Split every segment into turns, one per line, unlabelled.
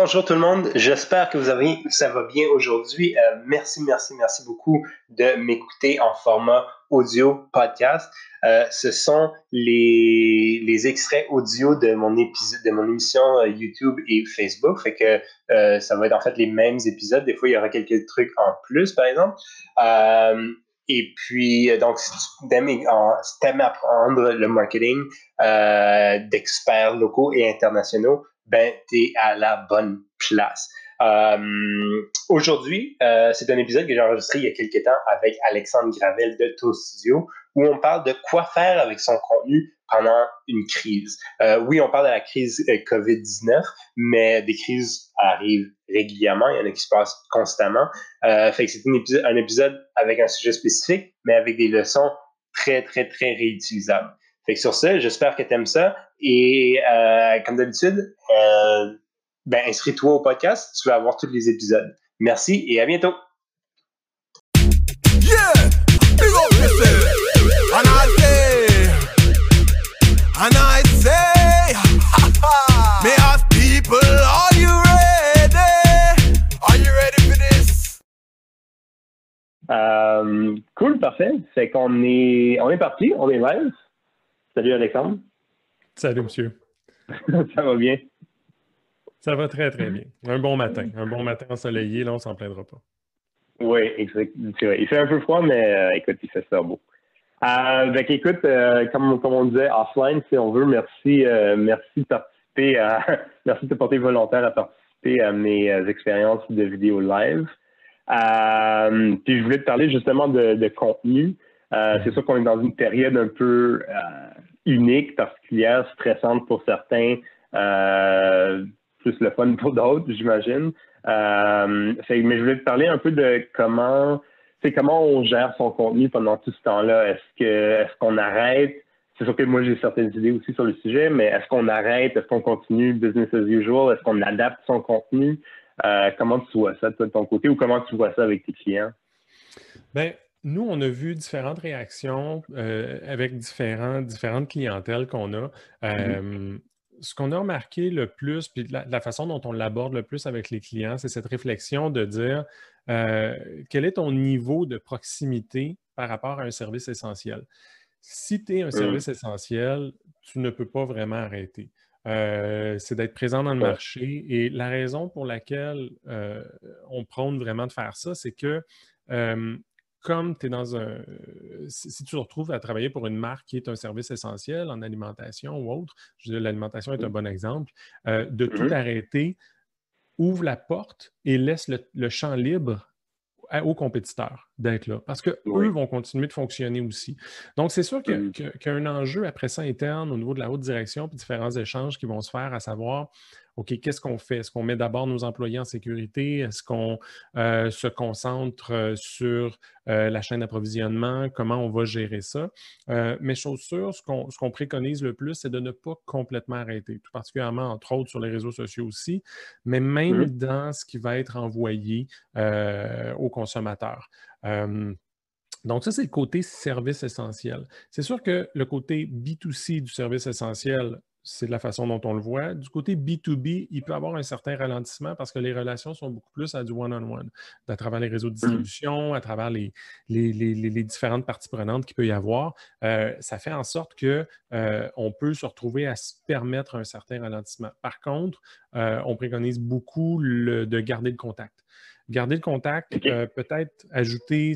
Bonjour tout le monde, j'espère que vous avez, ça va bien aujourd'hui. Euh, merci, merci, merci beaucoup de m'écouter en format audio podcast. Euh, ce sont les, les extraits audio de mon épisode, de mon émission euh, YouTube et Facebook. Fait que ça va être en fait les mêmes épisodes. Des fois, il y aura quelques trucs en plus, par exemple. Et puis, donc, si tu aimes, apprendre le marketing d'experts locaux et internationaux, ben, tu es à la bonne place. Euh, Aujourd'hui, euh, c'est un épisode que j'ai enregistré il y a quelques temps avec Alexandre Gravel de Toast Studio, où on parle de quoi faire avec son contenu pendant une crise. Euh, oui, on parle de la crise euh, COVID-19, mais des crises arrivent régulièrement, il y en a qui se passent constamment. Euh, fait que c'est un épisode avec un sujet spécifique, mais avec des leçons très, très, très réutilisables. Fait que sur ça, j'espère que tu aimes ça. Et euh, comme d'habitude, euh, ben, inscris-toi au podcast, tu vas avoir tous les épisodes. Merci et à bientôt. Yeah, big up yourself. And I say, and I say, may ask people, are you ready? Are you ready for this? Euh, cool, parfait. C'est qu'on est, on est parti, on est live. Salut Alexandre.
Salut monsieur.
Ça va bien?
Ça va très, très bien. Un bon matin. Un bon matin ensoleillé, là, on s'en plaindra pas.
Oui, exact. Il fait un peu froid, mais euh, écoute, il fait ça beau. Euh, écoute, euh, comme, comme, on disait offline, si on veut, merci, merci de participer à merci de te porter volontaire à participer à mes expériences de vidéo live. puis je voulais te parler justement de, de contenu. C'est sûr qu'on est dans une période un peu unique, particulière, stressante pour certains plus le fun pour d'autres, j'imagine. Euh, mais je voulais te parler un peu de comment, c'est comment on gère son contenu pendant tout ce temps-là. Est-ce que est-ce qu'on arrête? C'est sûr que moi j'ai certaines idées aussi sur le sujet, mais est-ce qu'on arrête? Est-ce qu'on continue business as usual? Est-ce qu'on adapte son contenu? Euh, comment tu vois ça de ton côté ou comment tu vois ça avec tes clients?
Bien, nous, on a vu différentes réactions euh, avec différents, différentes clientèles qu'on a. Mm-hmm ce qu'on a remarqué le plus, puis la, façon dont on l'aborde le plus avec les clients, c'est cette réflexion de dire euh, quel est ton niveau de proximité par rapport à un service essentiel? Si tu es un mmh. service essentiel, tu ne peux pas vraiment arrêter. Euh, c'est d'être présent dans le marché. Et la raison pour laquelle euh, on prône vraiment de faire ça, c'est que comme tu es dans un. Si, tu te retrouves à travailler pour une marque qui est un service essentiel en alimentation ou autre, je veux l'alimentation est un bon exemple, euh, de tout mmh arrêter, ouvre la porte et laisse le champ libre aux compétiteurs d'être là, parce qu'eux vont continuer de fonctionner aussi. Donc, c'est sûr qu'il y, a un enjeu après ça interne au niveau de la haute direction, puis différents échanges qui vont se faire, à savoir, OK, qu'est-ce qu'on fait? Est-ce qu'on met d'abord nos employés en sécurité? Est-ce qu'on euh, se concentre euh, sur euh, la chaîne d'approvisionnement? Comment on va gérer ça? mais chose sûre, ce qu'on préconise le plus, c'est de ne pas complètement arrêter, tout particulièrement, entre autres, sur les réseaux sociaux aussi, mais même mmh. dans ce qui va être envoyé aux consommateurs. donc, ça, c'est le côté service essentiel. C'est sûr que le côté B2C du service essentiel, c'est de la façon dont on le voit. Du côté B2B, il peut y avoir un certain ralentissement parce que les relations sont beaucoup plus à du one-on-one, à travers les réseaux de mmh. distribution, à travers les, les, différentes parties prenantes qu'il peut y avoir. Euh, ça fait en sorte qu'on euh, peut se retrouver à se permettre un certain ralentissement. Par contre, euh, on préconise beaucoup de garder le contact garder le contact, euh, peut-être ajouter,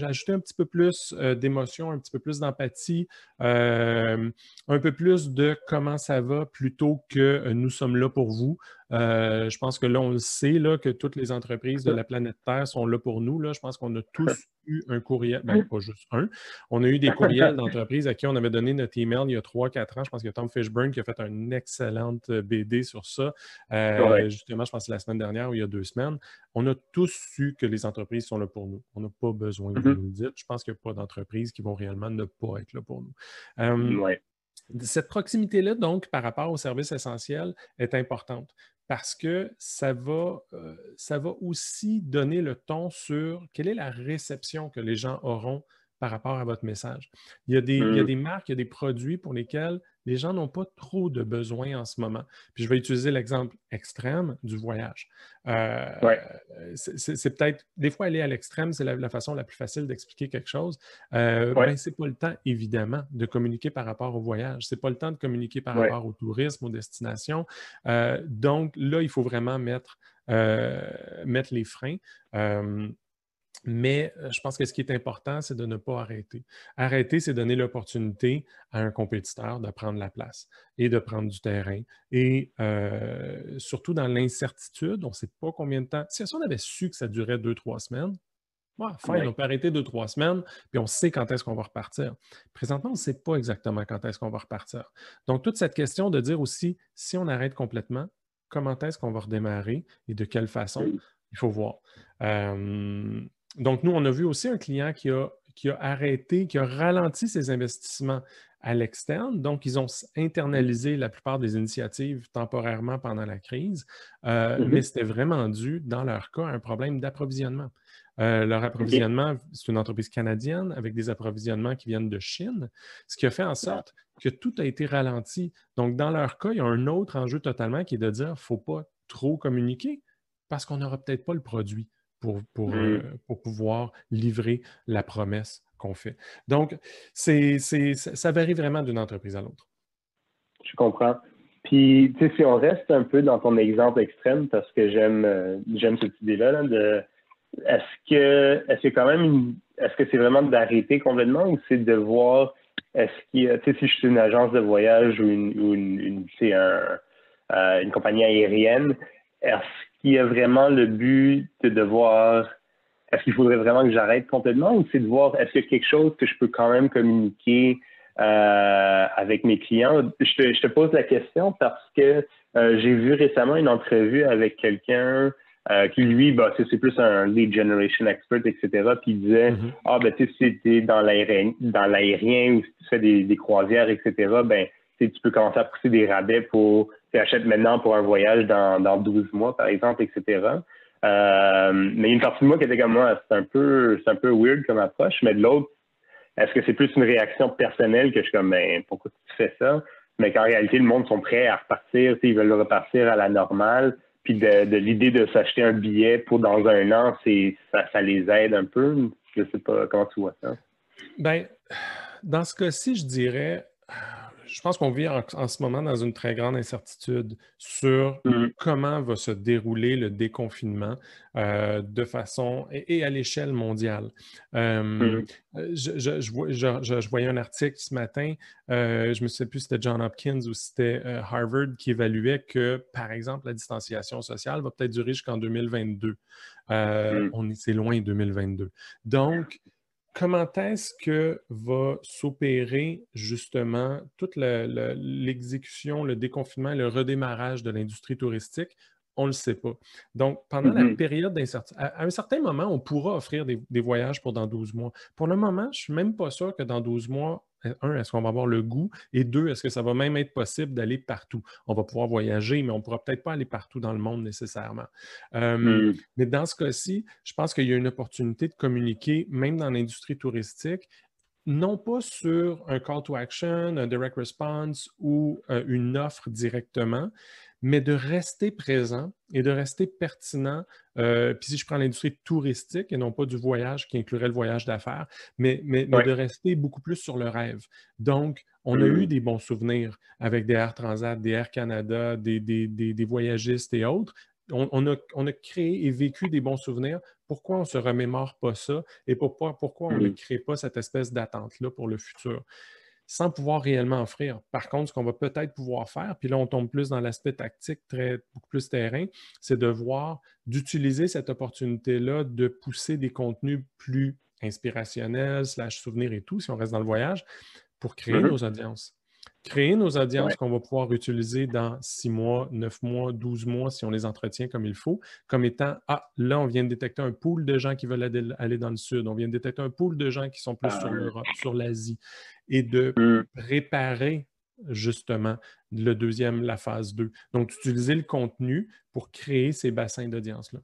ajouter un petit peu plus euh, d'émotion, un petit peu plus d'empathie, euh, un peu plus de comment ça va plutôt que nous sommes là pour vous. Je pense que là, on le sait, là, que toutes les entreprises de la planète Terre sont là pour nous. Là. Je pense qu'on a tous un courriel, ben, pas juste un. On a eu des courriels d'entreprises à qui on avait donné notre email il y a 3-4 ans. Je pense a Tom Fishburne qui a fait une excellente euh, BD sur ça. Euh, justement, je pense la semaine dernière ou il y a deux semaines. On a tous su que les entreprises sont là pour nous. On n'a pas besoin de mm-hmm. nous le dire. Je pense qu'il n'y a pas d'entreprises qui vont réellement ne pas être là pour nous. Euh, cette proximité-là, donc, par rapport aux services essentiels, est importante parce que ça va, euh, ça va aussi donner le ton sur quelle est la réception que les gens auront par rapport à votre message. Il y a des, il y a mm. des marques, il y a des produits pour lesquels les gens n'ont pas trop de besoins en ce moment. Puis je vais utiliser l'exemple extrême du voyage. Euh, c'est peut-être, des fois, aller à l'extrême, c'est la, façon la plus facile d'expliquer quelque chose. Euh, ben, ce n'est pas le temps, évidemment, de communiquer par rapport au voyage. Ce n'est pas le temps de communiquer par rapport au tourisme, aux destinations. Euh, donc là, il faut vraiment mettre, mettre les freins. Mais euh, je pense que ce qui est important, c'est de ne pas arrêter. Arrêter, c'est donner l'opportunité à un compétiteur de prendre la place et de prendre du terrain. Et euh, surtout dans l'incertitude, on ne sait pas combien de temps. Si on avait su que ça durait deux, trois semaines, fine, on peut arrêter deux, trois semaines, puis on sait quand est-ce qu'on va repartir. Présentement, on ne sait pas exactement quand est-ce qu'on va repartir. Donc, toute cette question de dire aussi, si on arrête complètement, comment est-ce qu'on va redémarrer et de quelle façon, il faut voir. Euh, donc, nous, on a vu aussi un client qui a, qui a arrêté, qui a ralenti ses investissements à l'externe. Donc, ils ont internalisé la plupart des initiatives temporairement pendant la crise, euh, mm-hmm. mais c'était vraiment dû, dans leur cas, à un problème d'approvisionnement. Euh, leur approvisionnement, c'est une entreprise canadienne avec des approvisionnements qui viennent de Chine, ce qui a fait en sorte que tout a été ralenti. Donc, dans leur cas, il y a un autre enjeu totalement qui est de dire qu'il ne faut pas trop communiquer parce qu'on n'aura peut-être pas le produit pour, pour, euh, pour pouvoir livrer la promesse qu'on fait. Donc, c'est, ça varie vraiment d'une entreprise à l'autre.
Je comprends. Puis, tu sais, si on reste un peu dans ton exemple extrême, parce que j'aime, euh, j'aime cette idée-là, de est-ce que est-ce que quand même est-ce que c'est vraiment d'arrêter complètement ou c'est de voir est-ce qu'il y a, tu sais, si je suis une agence de voyage ou une, ou une, une, un, euh, une compagnie aérienne, est-ce qu'il y a vraiment le but de devoir est-ce qu'il faudrait vraiment que j'arrête complètement ou c'est de voir est-ce qu'il y a quelque chose que je peux quand même communiquer euh, avec mes clients? Je te, je te, pose la question parce que euh, j'ai vu récemment une entrevue avec quelqu'un euh, qui, lui, bah, c'est plus un lead generation expert, etc. Puis il disait mm-hmm. Ah, ben, tu sais, si tu es dans l'aérien ou si tu fais des, des croisières, etc., ben, tu peux commencer à pousser des rabais pour tu achètes maintenant pour un voyage dans, dans 12 mois, par exemple, etc. Euh, mais une partie de moi qui était comme moi, c'est un peu c'est un peu weird comme approche, mais de l'autre, est-ce que c'est plus une réaction personnelle que je suis comme ben, pourquoi tu fais ça? Mais qu'en réalité, le monde sont prêts à repartir, ils veulent repartir à la normale. Puis de, l'idée de s'acheter un billet pour dans un an, c'est ça, ça les aide un peu. Je sais pas comment tu vois ça?
Ben, dans ce cas-ci, je dirais je pense qu'on vit en, ce moment dans une très grande incertitude sur mmh. comment va se dérouler le déconfinement euh, de façon et, à l'échelle mondiale. Mmh. je, voyais un article ce matin, euh, je ne me souviens plus si c'était John Hopkins ou si c'était euh, Harvard qui évaluait que, par exemple, la distanciation sociale va peut-être durer jusqu'en 2022. Mmh. On est, c'est loin 2022. Donc, comment est-ce que va s'opérer justement toute l'exécution, le déconfinement, le redémarrage de l'industrie touristique? On ne le sait pas. Donc, pendant la mm-hmm. période d'incertitude, à, un certain moment, on pourra offrir des, des, voyages pour dans 12 mois. Pour le moment, je ne suis même pas sûr que dans 12 mois, un, est-ce qu'on va avoir le goût? Et deux, est-ce que ça va même être possible d'aller partout? On va pouvoir voyager, mais on ne pourra peut-être pas aller partout dans le monde nécessairement. Hmm. Mais dans ce cas-ci, je pense qu'il y a une opportunité de communiquer, même dans l'industrie touristique, non pas sur un call to action, un direct response ou euh, une offre directement, mais de rester présent et de rester pertinent. Euh, puis si je prends l'industrie touristique et non pas du voyage qui inclurait le voyage d'affaires, mais, mais, de rester beaucoup plus sur le rêve. Donc, on a eu mm. des bons souvenirs avec des Air Transat, des Air Canada, des, des, voyagistes et autres. On, a, on, a, créé et vécu des bons souvenirs. Pourquoi on ne se remémore pas ça et pourquoi, pourquoi on ne mm. crée pas cette espèce d'attente-là pour le futur? Sans pouvoir réellement offrir. Par contre, ce qu'on va peut-être pouvoir faire, puis là, on tombe plus dans l'aspect tactique, très, beaucoup plus terrain, c'est de voir, d'utiliser cette opportunité-là de pousser des contenus plus inspirationnels, slash souvenirs et tout, si on reste dans le voyage, pour créer mm-hmm. nos audiences créer nos audiences qu'on va pouvoir utiliser dans six mois, neuf mois, douze mois, si on les entretient comme il faut, comme étant Ah, là, on vient de détecter un pool de gens qui veulent aller dans le sud, on vient de détecter un pool de gens qui sont plus sur ah. l'Europe, sur l'Asie, et de mmh. préparer justement le deuxième, la phase 2. Donc, utiliser le contenu pour créer ces bassins d'audience-là.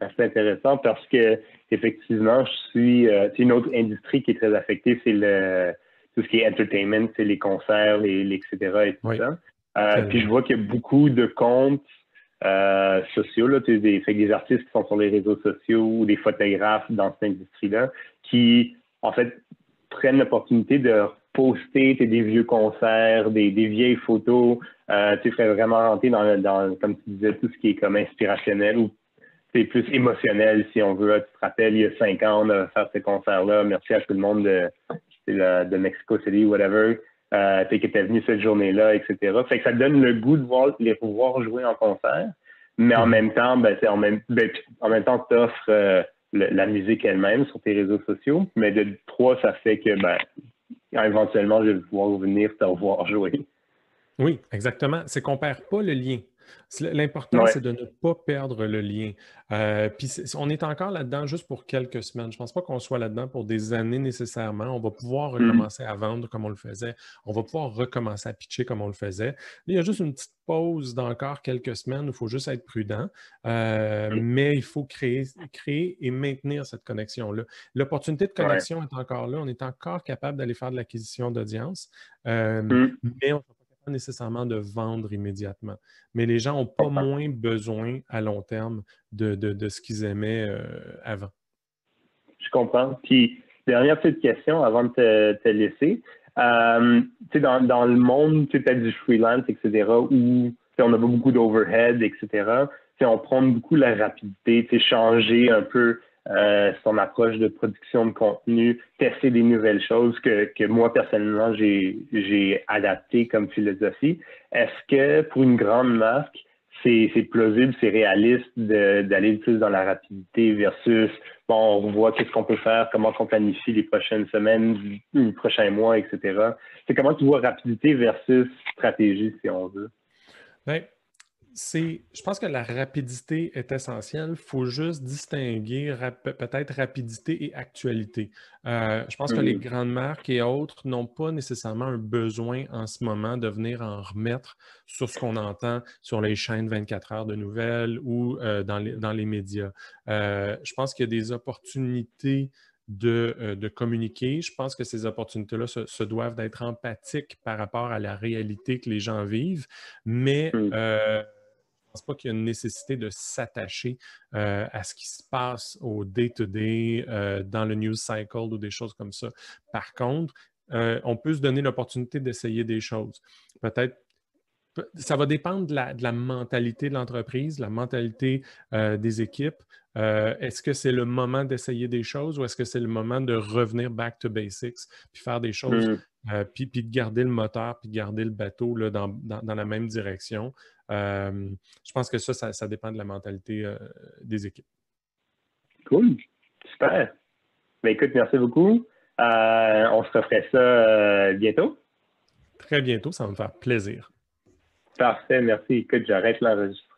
assez intéressant parce que effectivement, je suis. c'est une autre industrie qui est très affectée, c'est le tout ce qui est entertainment, c'est les concerts, les, etc. et tout ça. puis je vois qu'il y a beaucoup de comptes euh, sociaux, là, des, des artistes qui sont sur les réseaux sociaux ou des photographes dans cette industrie-là qui, en fait, prennent l'opportunité de poster des vieux concerts, des, vieilles photos. Euh, tu ferais vraiment rentrer dans, dans, comme tu disais, tout ce qui est comme inspirationnel ou c'est plus émotionnel, si on veut. Tu te rappelles, il y a cinq ans, on a fait ces concerts-là. Merci à tout le monde de, de Mexico City, whatever euh, qui était venu cette journée-là, etc. Fait que ça donne le goût de voir les pouvoir jouer en concert, mais en mm-hmm. même temps, ben, en même, ben, en même temps, tu offres euh, la musique elle-même sur tes réseaux sociaux, mais de trois, ça fait que ben, éventuellement, je vais pouvoir venir te revoir jouer.
Oui, exactement. C'est qu'on ne perd pas le lien. L'important, c'est de ne pas perdre le lien. Euh, puis on est encore là-dedans juste pour quelques semaines. Je ne pense pas qu'on soit là-dedans pour des années nécessairement. On va pouvoir mmh. recommencer à vendre comme on le faisait. On va pouvoir recommencer à pitcher comme on le faisait. Il y a juste une petite pause d'encore quelques semaines. Il faut juste être prudent. Euh, mmh. Mais il faut créer, créer et maintenir cette connexion-là. L'opportunité de connexion est encore là. On est encore capable d'aller faire de l'acquisition d'audience. Euh, mmh. Mais on nécessairement de vendre immédiatement. Mais les gens n'ont pas moins besoin à long terme de, de, ce qu'ils aimaient euh, avant.
Je comprends. Puis, dernière petite question avant de te, te laisser. Euh, dans, dans, le monde peut-être du freelance, etc., où on a beaucoup d'overhead, etc., on prend beaucoup la rapidité, changer un peu euh, son approche de production de contenu, tester des nouvelles choses que, moi, personnellement, j'ai adapté comme philosophie. Est-ce que pour une grande marque, c'est plausible, c'est réaliste d'aller plus dans la rapidité versus, bon, on voit qu'est-ce qu'on peut faire, comment on planifie les prochaines semaines, les prochains mois, etc. C'est comment tu vois rapidité versus stratégie, si on veut?
Bien, c'est, je pense que la rapidité est essentielle. Il faut juste distinguer peut-être rapidité et actualité. Euh, je pense que les grandes marques et autres n'ont pas nécessairement un besoin en ce moment de venir en remettre sur ce qu'on entend sur les chaînes 24 heures de nouvelles ou euh, dans, les, dans, les, médias. Euh, je pense qu'il y a des opportunités de, communiquer. Je pense que ces opportunités-là se, doivent d'être empathiques par rapport à la réalité que les gens vivent, mais pense pas qu'il y a une nécessité de s'attacher euh, à ce qui se passe au day-to-day, euh, dans le news cycle ou des choses comme ça. Par contre, euh, on peut se donner l'opportunité d'essayer des choses. Peut-être ça va dépendre de la, mentalité de l'entreprise, la mentalité des équipes. est-ce que c'est le moment d'essayer des choses ou est-ce que c'est le moment de revenir back to basics puis faire des choses, mmh. puis, puis, de garder le moteur, puis de garder le bateau là, dans, la même direction? Euh, je pense que ça, ça, dépend de la mentalité euh, des équipes.
Cool. Super. Ben, écoute, merci beaucoup. Euh, on se referait ça bientôt.
Très bientôt, ça va me faire plaisir.
Parfait, merci. Écoute, j'arrête l'enregistrement.